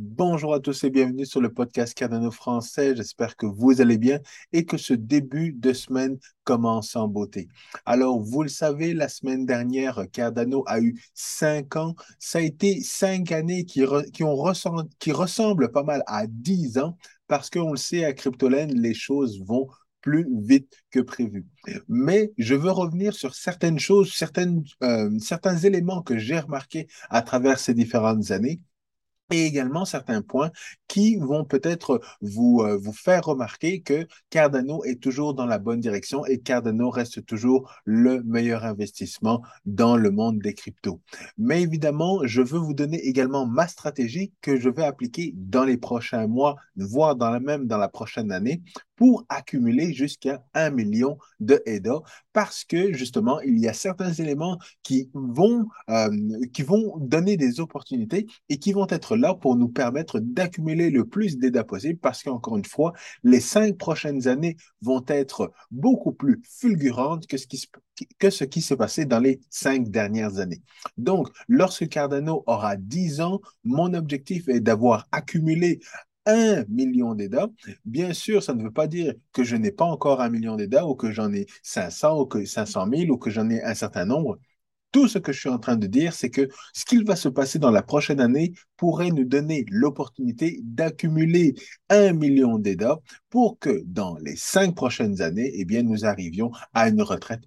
Bonjour à tous et bienvenue sur le podcast Cardano français. J'espère que vous allez bien et que ce début de semaine commence en beauté. Alors, vous le savez, la semaine dernière, Cardano a eu cinq ans. Ça a été cinq années qui, qui, ont qui ressemblent pas mal à dix ans parce qu'on le sait, à Cryptolène, les choses vont plus vite que prévu. Mais je veux revenir sur certaines choses, euh, certains éléments que j'ai remarqués à travers ces différentes années et également certains points qui vont peut-être vous, euh, vous faire remarquer que Cardano est toujours dans la bonne direction et Cardano reste toujours le meilleur investissement dans le monde des cryptos. Mais évidemment, je veux vous donner également ma stratégie que je vais appliquer dans les prochains mois, voire dans la même dans la prochaine année pour accumuler jusqu'à un million de EDA parce que justement, il y a certains éléments qui vont, euh, qui vont donner des opportunités et qui vont être là pour nous permettre d'accumuler le plus d'EDA possible parce qu'encore une fois, les cinq prochaines années vont être beaucoup plus fulgurantes que ce qui, que ce qui s'est passé dans les cinq dernières années. Donc, lorsque Cardano aura 10 ans, mon objectif est d'avoir accumulé un million d'EDA. Bien sûr, ça ne veut pas dire que je n'ai pas encore un million d'EDA ou que j'en ai 500 ou que 500 000 ou que j'en ai un certain nombre. Tout ce que je suis en train de dire, c'est que ce qu'il va se passer dans la prochaine année pourrait nous donner l'opportunité d'accumuler un million d'EDA pour que dans les cinq prochaines années, eh nous arrivions à une retraite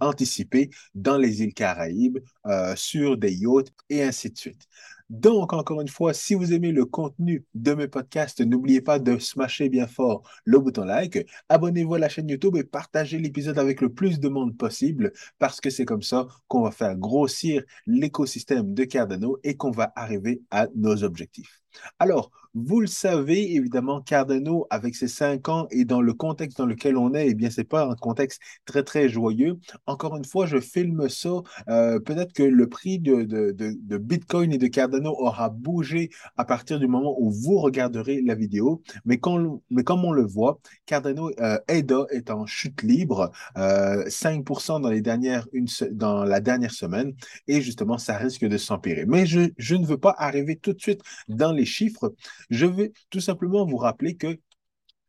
anticipée dans les îles Caraïbes, euh, sur des yachts et ainsi de suite. Donc, encore une fois, si vous aimez le contenu de mes podcasts, n'oubliez pas de smasher bien fort le bouton like, abonnez-vous à la chaîne YouTube et partagez l'épisode avec le plus de monde possible parce que c'est comme ça qu'on va faire grossir l'écosystème de Cardano et qu'on va arriver à nos objectifs. Alors, vous le savez, évidemment, Cardano, avec ses cinq ans et dans le contexte dans lequel on est, eh bien, ce n'est pas un contexte très, très joyeux. Encore une fois, je filme ça. Euh, peut-être que le prix de, de, Bitcoin et de Cardano aura bougé à partir du moment où vous regarderez la vidéo. Mais, quand, mais comme on le voit, Cardano euh, EDA est en chute libre, 5% euh, dans, les dernières, une, dans la dernière semaine. Et justement, ça risque de s'empirer. Mais je, je ne veux pas arriver tout de suite dans les chiffres, je vais tout simplement vous rappeler que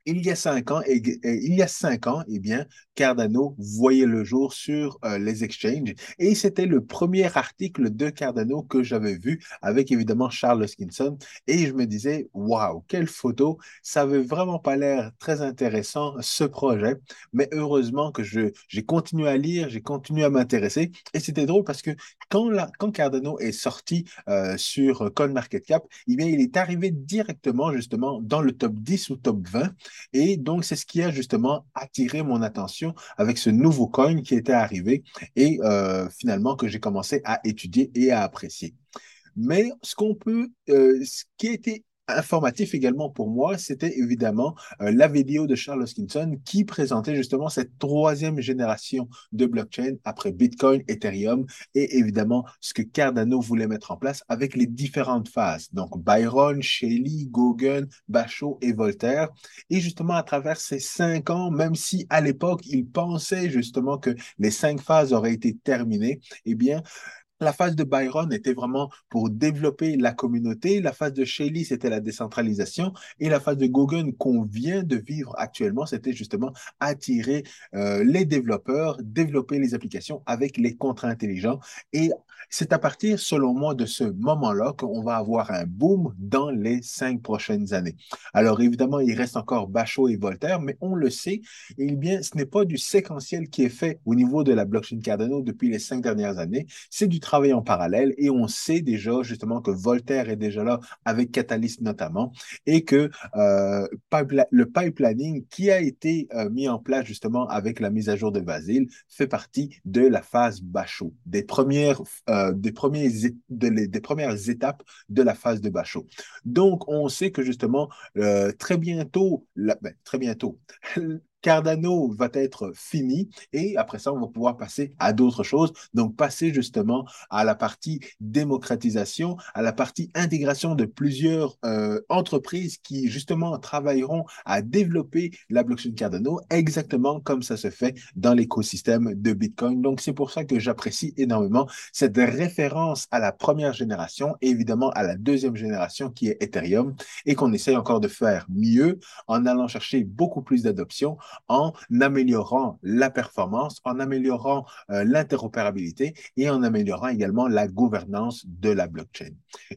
il y a cinq ans, et, il y a cinq ans, eh bien, Cardano voyait le jour sur euh, les exchanges. Et c'était le premier article de Cardano que j'avais vu avec évidemment Charles Hoskinson et je me disais, waouh, quelle photo, ça avait vraiment pas l'air très intéressant ce projet, mais heureusement que j'ai continué à lire, j'ai continué à m'intéresser. Et c'était drôle parce que quand, la, quand Cardano est sorti euh, sur CoinMarketCap, eh bien, il est arrivé directement justement dans le top 10 ou top 20 et donc, c'est ce qui a justement attiré mon attention avec ce nouveau coin qui était arrivé et euh, finalement que j'ai commencé à étudier et à apprécier. Mais ce qu'on peut, euh, qui a informatif également pour moi, c'était évidemment euh, la vidéo de Charles Hoskinson qui présentait justement cette troisième génération de blockchain après Bitcoin, Ethereum et évidemment ce que Cardano voulait mettre en place avec les différentes phases. Donc Byron, Shelley, Gauguin, Bachot et Voltaire. Et justement à travers ces cinq ans, même si à l'époque il pensait justement que les cinq phases auraient été terminées, eh bien, la phase de Byron était vraiment pour développer la communauté. La phase de Shelley, c'était la décentralisation. Et la phase de Gauguin qu'on vient de vivre actuellement, c'était justement attirer euh, les développeurs, développer les applications avec les contrats intelligents. Et c'est à partir, selon moi, de ce moment-là qu'on va avoir un boom dans les cinq prochaines années. Alors, évidemment, il reste encore Bachot et Voltaire, mais on le sait, eh bien, ce n'est pas du séquentiel qui est fait au niveau de la blockchain Cardano depuis les cinq dernières années. C'est du travailler en parallèle et on sait déjà justement que Voltaire est déjà là avec Catalyst notamment et que euh, le pipelining qui a été euh, mis en place justement avec la mise à jour de Vasile fait partie de la phase Bachot, des premières, euh, des, premiers, des premières étapes de la phase de Bachot. Donc, on sait que justement, très bientôt, ben, très bientôt, Cardano va être fini et après ça, on va pouvoir passer à d'autres choses. Donc, passer justement à la partie démocratisation, à la partie intégration de plusieurs euh, entreprises qui justement travailleront à développer la blockchain Cardano exactement comme ça se fait dans l'écosystème de Bitcoin. Donc, c'est pour ça que j'apprécie énormément cette référence à la première génération et évidemment à la deuxième génération qui est Ethereum et qu'on essaye encore de faire mieux en allant chercher beaucoup plus d'adoption, en améliorant la performance, en améliorant euh, l'interopérabilité et en améliorant également la gouvernance de la blockchain.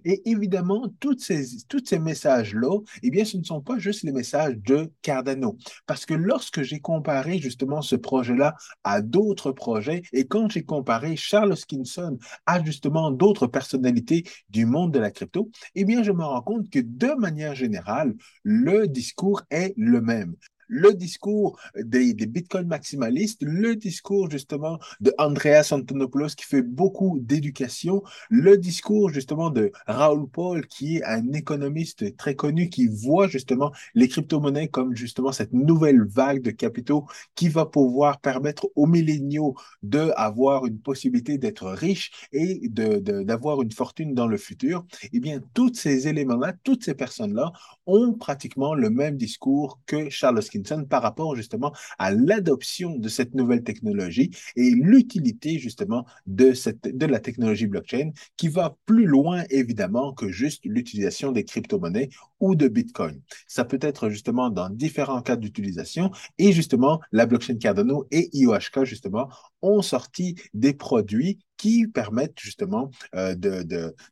Et évidemment, toutes ces, toutes ces messages-là, eh bien, ce ne sont pas juste les messages de Cardano. Parce que lorsque j'ai comparé justement ce projet-là à d'autres projets et quand j'ai comparé Charles Skinson à justement d'autres personnalités du monde de la crypto, eh bien, je me rends compte que de manière générale, le discours est le même le discours des, des bitcoins maximalistes, le discours justement de Andreas Antonopoulos qui fait beaucoup d'éducation, le discours justement de Raoul Paul qui est un économiste très connu qui voit justement les crypto-monnaies comme justement cette nouvelle vague de capitaux qui va pouvoir permettre aux milléniaux d'avoir une possibilité d'être riches et d'avoir de, une fortune dans le futur. Eh bien, tous ces éléments-là, toutes ces personnes-là ont pratiquement le même discours que Charles par rapport justement à l'adoption de cette nouvelle technologie et l'utilité justement de, de la technologie blockchain qui va plus loin évidemment que juste l'utilisation des crypto-monnaies ou de Bitcoin. Ça peut être justement dans différents cas d'utilisation et justement la blockchain Cardano et IOHK justement ont sorti des produits qui permettent justement euh,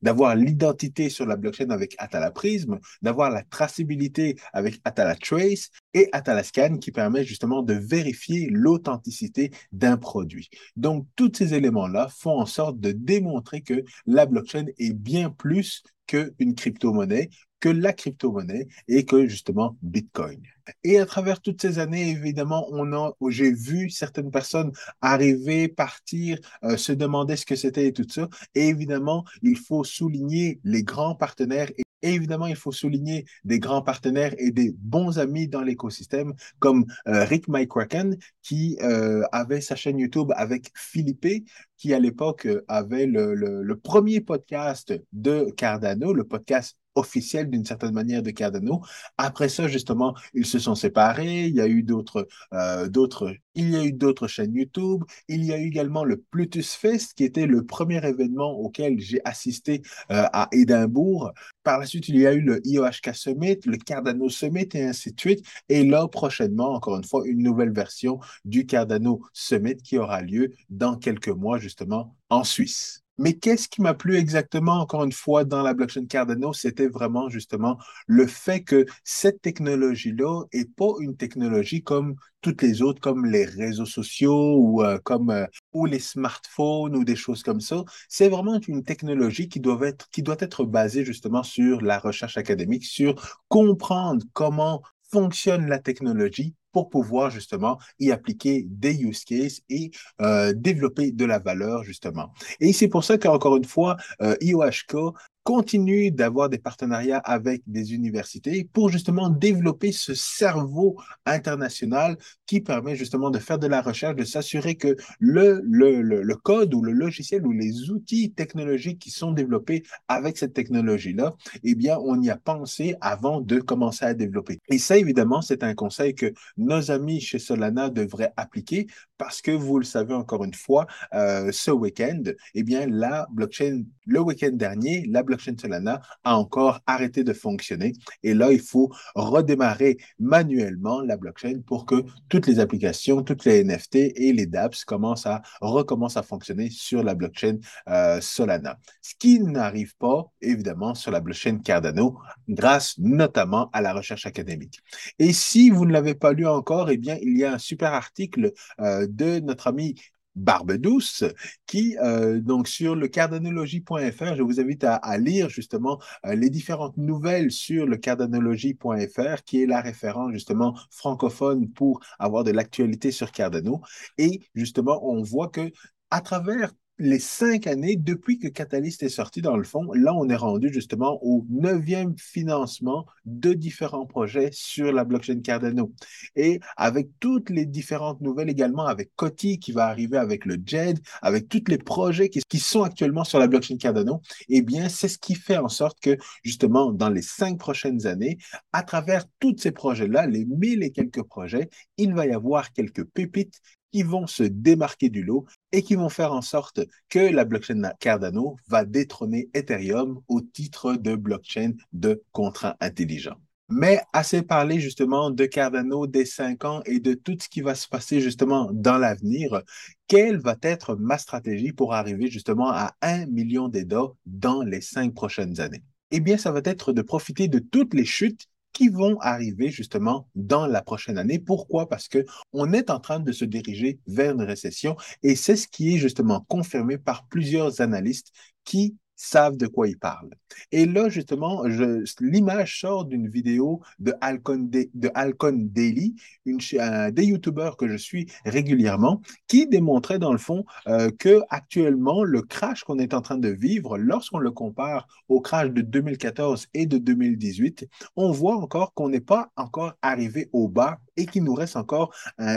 d'avoir l'identité sur la blockchain avec Atala Prism, d'avoir la traçabilité avec Atala Trace et Atala Scan qui permet justement de vérifier l'authenticité d'un produit. Donc, tous ces éléments-là font en sorte de démontrer que la blockchain est bien plus qu'une crypto-monnaie, que la crypto-monnaie et que justement Bitcoin. Et à travers toutes ces années, évidemment, on a, j'ai vu certaines personnes arriver, partir, euh, se demander ce que c'était et tout ça. Et évidemment, il faut souligner les grands partenaires et évidemment, il faut souligner des grands partenaires et des bons amis dans l'écosystème, comme euh, Rick McCracken, qui euh, avait sa chaîne YouTube avec Philippe, qui à l'époque avait le, le, premier podcast de Cardano, le podcast officiel d'une certaine manière de Cardano. Après ça, justement, ils se sont séparés. Il y a eu d'autres, euh, d'autres, il y a eu d'autres chaînes YouTube. Il y a eu également le Plutus Fest, qui était le premier événement auquel j'ai assisté euh, à Édimbourg. Par la suite, il y a eu le IOHK Summit, le Cardano Summit et ainsi de suite. Et là, prochainement, encore une fois, une nouvelle version du Cardano Summit qui aura lieu dans quelques mois, justement, en Suisse. Mais qu'est-ce qui m'a plu exactement, encore une fois, dans la blockchain Cardano, c'était vraiment justement le fait que cette technologie-là n'est pas une technologie comme toutes les autres, comme les réseaux sociaux ou, euh, comme, euh, ou les smartphones ou des choses comme ça. C'est vraiment une technologie qui doit, être, qui doit être basée justement sur la recherche académique, sur comprendre comment fonctionne la technologie pour pouvoir justement y appliquer des use cases et euh, développer de la valeur justement. Et c'est pour ça qu'encore une fois, euh, IOHK continue d'avoir des partenariats avec des universités pour justement développer ce cerveau international qui permet justement de faire de la recherche, de s'assurer que le, le, le, code ou le logiciel ou les outils technologiques qui sont développés avec cette technologie-là, eh bien, on y a pensé avant de commencer à développer. Et ça, évidemment, c'est un conseil que nos amis chez Solana devraient appliquer parce que vous le savez encore une fois, euh, ce week-end, eh bien, la blockchain, le week-end dernier, la blockchain Solana a encore arrêté de fonctionner. Et là, il faut redémarrer manuellement la blockchain pour que toutes les applications, toutes les NFT et les dApps commencent à, recommencent à fonctionner sur la blockchain euh, Solana. Ce qui n'arrive pas, évidemment, sur la blockchain Cardano, grâce notamment à la recherche académique. Et si vous ne l'avez pas lu encore, eh bien, il y a un super article euh, de notre ami Barbe Douce, qui, euh, donc sur le cardanologie.fr, je vous invite à, lire justement euh, les différentes nouvelles sur le cardanologie.fr, qui est la référence justement francophone pour avoir de l'actualité sur Cardano. Et justement, on voit que à travers les cinq années depuis que Catalyst est sorti, dans le fond, là, on est rendu justement au neuvième financement de différents projets sur la blockchain Cardano. Et avec toutes les différentes nouvelles également, avec Coty qui va arriver avec le JED, avec tous les projets qui, sont actuellement sur la blockchain Cardano, eh bien, c'est ce qui fait en sorte que justement, dans les cinq prochaines années, à travers tous ces projets-là, les mille et quelques projets, il va y avoir quelques pépites qui vont se démarquer du lot et qui vont faire en sorte que la blockchain Cardano va détrôner Ethereum au titre de blockchain de contrat intelligent. Mais assez parlé justement de Cardano des cinq ans et de tout ce qui va se passer justement dans l'avenir. Quelle va être ma stratégie pour arriver justement à un million d'EDA dans les cinq prochaines années? Eh bien, ça va être de profiter de toutes les chutes qui vont arriver justement dans la prochaine année. Pourquoi? Parce que on est en train de se diriger vers une récession et c'est ce qui est justement confirmé par plusieurs analystes qui savent de quoi ils parlent. Et là, justement, l'image sort d'une vidéo de Alcon, de, Alcon Daily, une, un des youtubeurs que je suis régulièrement, qui démontrait dans le fond euh, que actuellement le crash qu'on est en train de vivre, lorsqu'on le compare au crash de 2014 et de 2018, on voit encore qu'on n'est pas encore arrivé au bas et qu'il nous reste encore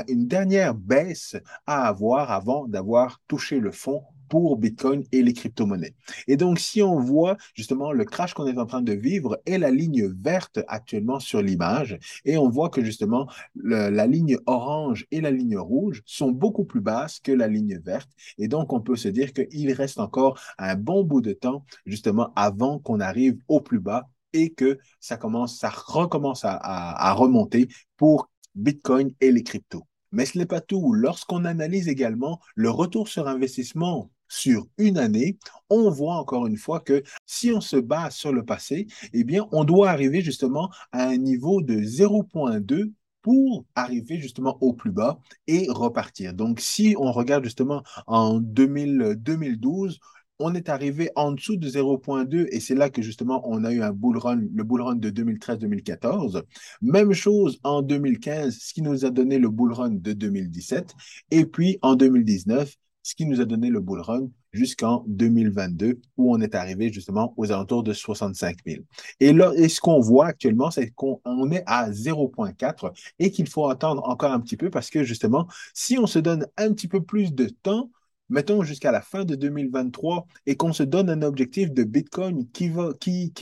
une dernière baisse à avoir avant d'avoir touché le fond pour Bitcoin et les crypto-monnaies. Et donc, si on voit justement le crash qu'on est en train de vivre et la ligne verte actuellement sur l'image, et on voit que justement la ligne orange et la ligne rouge sont beaucoup plus basses que la ligne verte. Et donc, on peut se dire qu'il reste encore un bon bout de temps justement avant qu'on arrive au plus bas et que ça commence, ça recommence à, à remonter pour Bitcoin et les cryptos. Mais ce n'est pas tout. Lorsqu'on analyse également le retour sur investissement sur une année, on voit encore une fois que si on se base sur le passé, eh bien, on doit arriver justement à un niveau de 0.2 pour arriver justement au plus bas et repartir. Donc, si on regarde justement en 2012, on est arrivé en dessous de 0.2 et c'est là que justement on a eu un bull run, le bull run de 2013-2014. Même chose en 2015, ce qui nous a donné le bull run de 2017. Et puis en 2019, ce qui nous a donné le bull run jusqu'en 2022, où on est arrivé justement aux alentours de 65 000. Et là, et ce qu'on voit actuellement, c'est qu'on est à 0.4 et qu'il faut attendre encore un petit peu parce que justement, si on se donne un petit peu plus de temps, mettons jusqu'à la fin de 2023 et qu'on se donne un objectif de Bitcoin qui, va,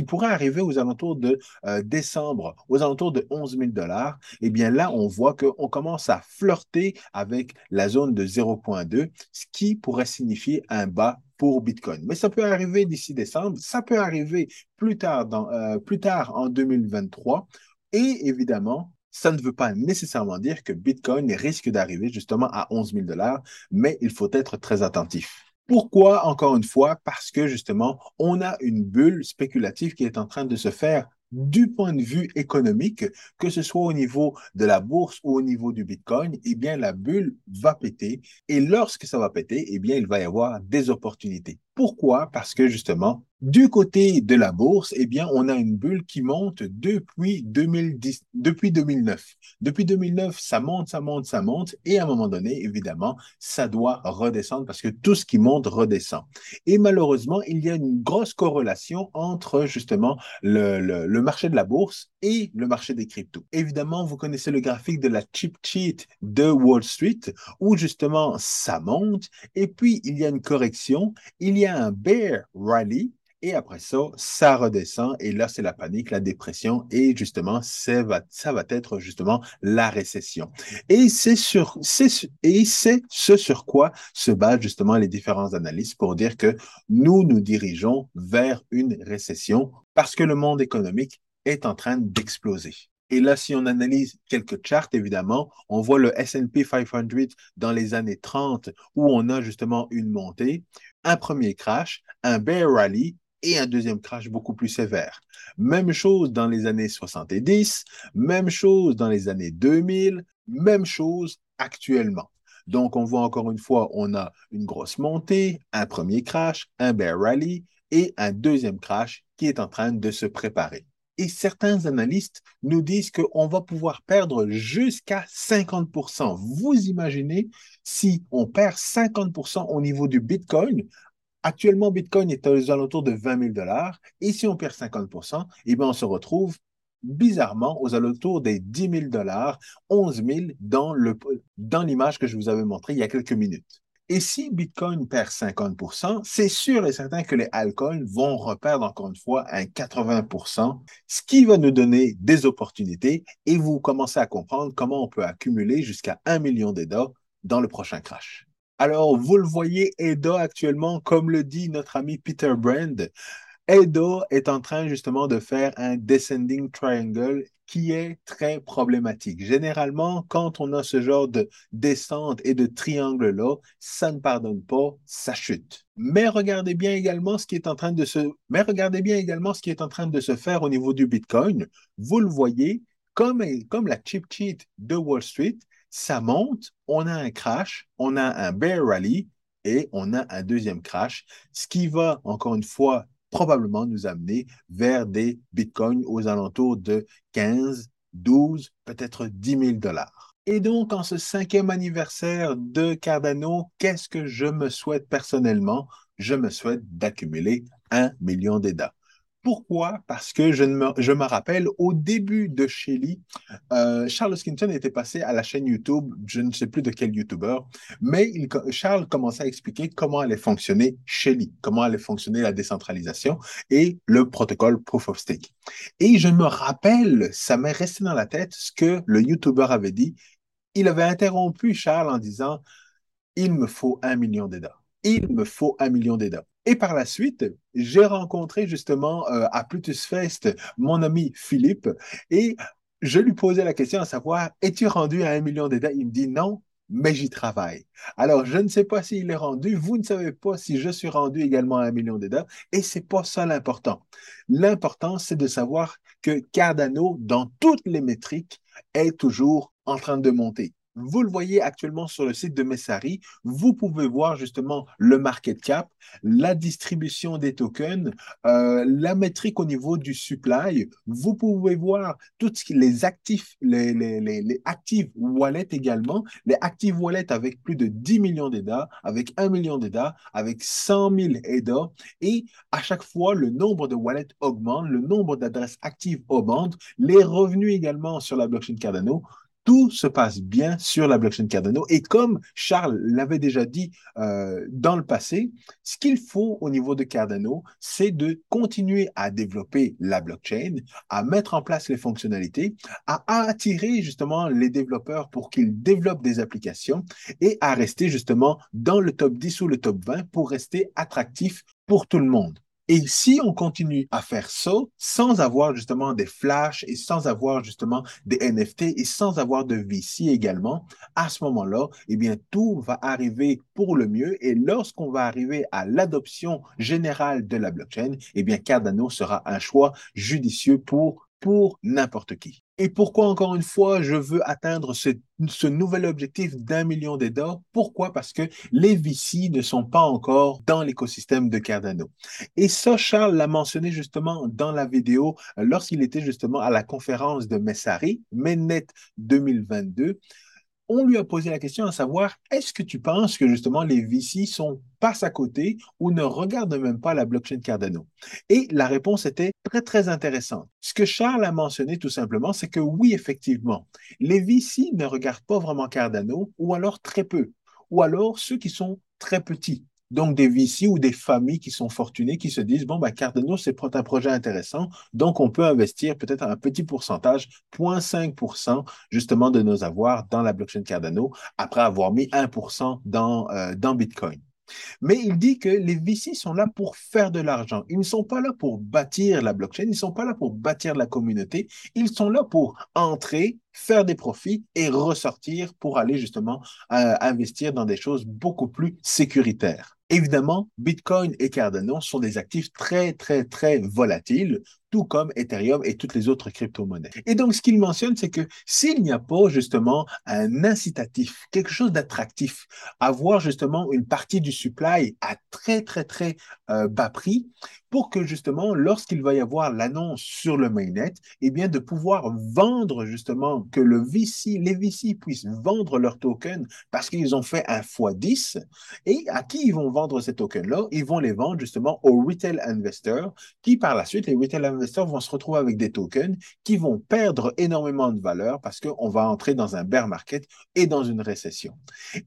pourrait arriver aux alentours de euh, décembre, aux alentours de 11 000 dollars, eh bien là, on voit qu'on commence à flirter avec la zone de 0.2, ce qui pourrait signifier un bas pour Bitcoin. Mais ça peut arriver d'ici décembre, ça peut arriver plus tard, dans, euh, plus tard en 2023. Et évidemment, ça ne veut pas nécessairement dire que Bitcoin risque d'arriver justement à 11 000 dollars, mais il faut être très attentif. Pourquoi, encore une fois? Parce que justement, on a une bulle spéculative qui est en train de se faire du point de vue économique, que ce soit au niveau de la bourse ou au niveau du Bitcoin, eh bien, la bulle va péter. Et lorsque ça va péter, eh bien, il va y avoir des opportunités. Pourquoi? Parce que justement, du côté de la bourse, eh bien, on a une bulle qui monte depuis 2010, depuis 2009. Depuis 2009, ça monte, ça monte, ça monte, et à un moment donné, évidemment, ça doit redescendre parce que tout ce qui monte redescend. Et malheureusement, il y a une grosse corrélation entre justement le, le, marché de la bourse et le marché des cryptos. Évidemment, vous connaissez le graphique de la chip sheet de Wall Street où justement ça monte et puis il y a une correction, il y a un bear rally et après ça, ça redescend et là, c'est la panique, la dépression et justement, ça va, ça va être justement la récession. Et c'est sur, et c'est ce sur quoi se basent justement les différents analystes pour dire que nous nous dirigeons vers une récession parce que le monde économique est en train d'exploser. Et là, si on analyse quelques charts, évidemment, on voit le S&P 500 dans les années 30 où on a justement une montée, un premier crash, un bear rally et un deuxième crash beaucoup plus sévère. Même chose dans les années 70, même chose dans les années 2000, même chose actuellement. Donc, on voit encore une fois, on a une grosse montée, un premier crash, un bear rally et un deuxième crash qui est en train de se préparer. Et certains analystes nous disent qu'on va pouvoir perdre jusqu'à 50%. Vous imaginez si on perd 50% au niveau du Bitcoin, Actuellement, Bitcoin est aux alentours de 20 000 dollars. Et si on perd 50 eh bien, on se retrouve bizarrement aux alentours des 10 000 dollars, 11 000 dans, l'image que je vous avais montrée il y a quelques minutes. Et si Bitcoin perd 50% c'est sûr et certain que les altcoins vont reperdre encore une fois un 80% ce qui va nous donner des opportunités et vous commencez à comprendre comment on peut accumuler jusqu'à 1 million d'EDA dans le prochain crash. Alors, vous le voyez, EDA actuellement, comme le dit notre ami Peter Brand, EDA est en train justement de faire un descending triangle qui est très problématique. Généralement, quand on a ce genre de descente et de triangle-là, ça ne pardonne pas, ça chute. Mais regardez bien également ce qui est en train de se, mais regardez bien également ce qui est en train de se faire au niveau du Bitcoin. Vous le voyez, comme, comme la chip cheat de Wall Street, ça monte, on a un crash, on a un bear rally et on a un deuxième crash, ce qui va, encore une fois, probablement nous amener vers des bitcoins aux alentours de 15, 12, peut-être 10 000 dollars. Et donc, en ce cinquième anniversaire de Cardano, qu'est-ce que je me souhaite personnellement? Je me souhaite d'accumuler un million d'EDA. Pourquoi? Parce que je me, rappelle au début de Shelly, euh, Charles Skinton était passé à la chaîne YouTube, je ne sais plus de quel YouTuber, mais Charles commençait à expliquer comment allait fonctionner Shelly, comment allait fonctionner la décentralisation et le protocole Proof of Stake. Et je me rappelle, ça m'est resté dans la tête ce que le YouTuber avait dit. Il avait interrompu Charles en disant, il me faut un million d'EDA. Il me faut un million d'EDA. Et par la suite, j'ai rencontré justement euh, à Plutus Fest mon ami Philippe et je lui posais la question à savoir, es-tu rendu à un million d'EDA? Il me dit non, mais j'y travaille. Alors, je ne sais pas s'il est rendu, vous ne savez pas si je suis rendu également à un million d'EDA, et c'est pas ça l'important. L'important, c'est de savoir que Cardano, dans toutes les métriques, est toujours en train de monter. Vous le voyez actuellement sur le site de Messari. Vous pouvez voir justement le market cap, la distribution des tokens, euh, la métrique au niveau du supply. Vous pouvez voir tous les actifs, les, active wallets également, les active wallets avec plus de 10 millions d'EDA, avec 1 million d'EDA, avec 100 000 EDA. Et à chaque fois, le nombre de wallets augmente, le nombre d'adresses actives augmente, les revenus également sur la blockchain Cardano tout se passe bien sur la blockchain Cardano. Et comme Charles l'avait déjà dit euh, dans le passé, ce qu'il faut au niveau de Cardano, c'est de continuer à développer la blockchain, à mettre en place les fonctionnalités, à attirer justement les développeurs pour qu'ils développent des applications et à rester justement dans le top 10 ou le top 20 pour rester attractif pour tout le monde. Et si on continue à faire ça sans avoir justement des flashs et sans avoir justement des NFT et sans avoir de VC également, à ce moment-là, eh bien, tout va arriver pour le mieux. Et lorsqu'on va arriver à l'adoption générale de la blockchain, eh bien, Cardano sera un choix judicieux pour pour n'importe qui. Et pourquoi, encore une fois, je veux atteindre ce, nouvel objectif d'un million d'EDA? Pourquoi? Parce que les VC ne sont pas encore dans l'écosystème de Cardano. Et ça, Charles l'a mentionné justement dans la vidéo lorsqu'il était justement à la conférence de Messari, Mainnet 2022 on lui a posé la question à savoir, est-ce que tu penses que justement les VC sont passent à côté ou ne regardent même pas la blockchain Cardano? Et la réponse était très, très intéressante. Ce que Charles a mentionné tout simplement, c'est que oui, effectivement, les VC ne regardent pas vraiment Cardano ou alors très peu, ou alors ceux qui sont très petits. Donc, des VC ou des familles qui sont fortunées, qui se disent, bon, ben, Cardano, c'est un projet intéressant, donc on peut investir peut-être un petit pourcentage, 0,5% justement de nos avoirs dans la blockchain Cardano, après avoir mis 1% dans, euh, dans Bitcoin. Mais il dit que les VC sont là pour faire de l'argent. Ils ne sont pas là pour bâtir la blockchain, ils ne sont pas là pour bâtir la communauté, ils sont là pour entrer, faire des profits et ressortir pour aller justement euh, investir dans des choses beaucoup plus sécuritaires. Évidemment, Bitcoin et Cardano sont des actifs très, très, très volatiles, tout comme Ethereum et toutes les autres crypto-monnaies. Et donc, ce qu'il mentionne, c'est que s'il n'y a pas justement un incitatif, quelque chose d'attractif, avoir justement une partie du supply à très, très, très euh, bas prix, pour que justement, lorsqu'il va y avoir l'annonce sur le mainnet, eh bien, de pouvoir vendre justement, que le VC, les VC puissent vendre leurs tokens parce qu'ils ont fait un x10. Et à qui ils vont vendre ces tokens-là? Ils vont les vendre justement aux retail investors qui, par la suite, les retail investors vont se retrouver avec des tokens qui vont perdre énormément de valeur parce qu'on va entrer dans un bear market et dans une récession.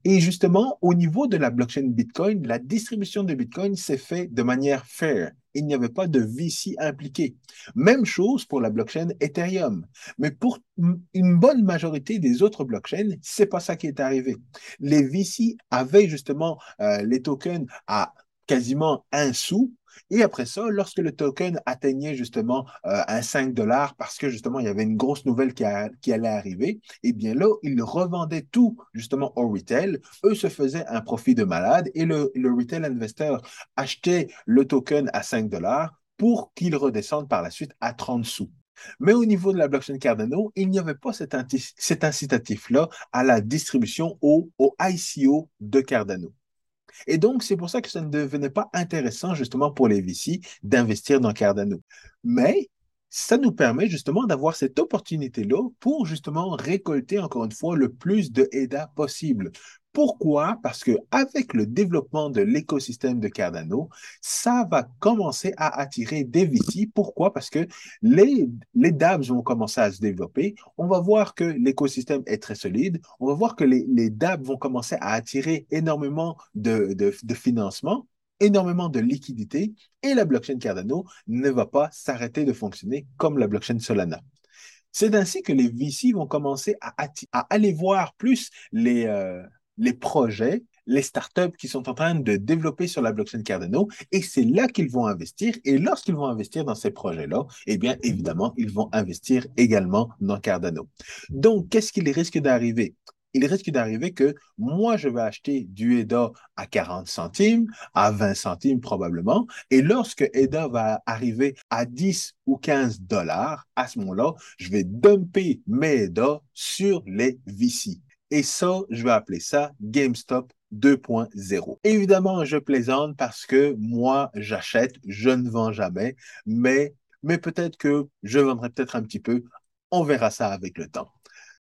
Et justement, au niveau de la blockchain Bitcoin, la distribution de Bitcoin s'est fait de manière fair il n'y avait pas de VC impliqué. Même chose pour la blockchain Ethereum. Mais pour une bonne majorité des autres blockchains, c'est pas ça qui est arrivé. Les VC avaient justement euh, les tokens à quasiment un sou et après ça, lorsque le token atteignait justement euh, un 5 dollars parce que justement il y avait une grosse nouvelle qui, allait arriver, eh bien là, ils revendaient tout justement au retail. Eux se faisaient un profit de malade et le, retail investor achetait le token à 5 dollars pour qu'il redescende par la suite à 30 sous. Mais au niveau de la blockchain Cardano, il n'y avait pas cet, incitatif-là à la distribution au ICO de Cardano. Et donc, c'est pour ça que ça ne devenait pas intéressant justement pour les VC d'investir dans Cardano. Mais ça nous permet justement d'avoir cette opportunité-là pour justement récolter encore une fois le plus de EDA possible. Pourquoi? Parce que avec le développement de l'écosystème de Cardano, ça va commencer à attirer des VC. Pourquoi? Parce que les, les vont commencer à se développer. On va voir que l'écosystème est très solide. On va voir que les, les vont commencer à attirer énormément de, de, financement énormément de liquidités et la blockchain Cardano ne va pas s'arrêter de fonctionner comme la blockchain Solana. C'est ainsi que les VC vont commencer à, à aller voir plus les, euh, les projets, les startups qui sont en train de développer sur la blockchain Cardano, et c'est là qu'ils vont investir. Et lorsqu'ils vont investir dans ces projets-là, eh bien, évidemment, ils vont investir également dans Cardano. Donc, qu'est-ce qu'il risque d'arriver? il risque d'arriver que moi, je vais acheter du EDA à 40 centimes, à 20 centimes probablement, et lorsque EDA va arriver à 10 ou 15 dollars, à ce moment-là, je vais dumper mes EDA sur les VC. Et ça, je vais appeler ça GameStop 2.0. Évidemment, je plaisante parce que moi, j'achète, je ne vends jamais, mais, peut-être que je vendrai peut-être un petit peu. On verra ça avec le temps.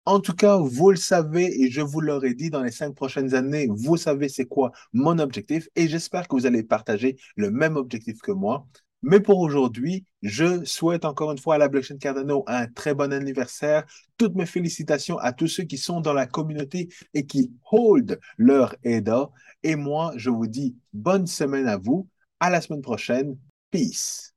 En tout cas, vous le savez et je vous l'aurais dit dans les cinq prochaines années, vous savez c'est quoi mon objectif et j'espère que vous allez partager le même objectif que moi. Mais pour aujourd'hui, je souhaite encore une fois à la blockchain Cardano un très bon anniversaire. Toutes mes félicitations à tous ceux qui sont dans la communauté et qui hold leur EDA. Et moi, je vous dis bonne semaine à vous. À la semaine prochaine. Peace.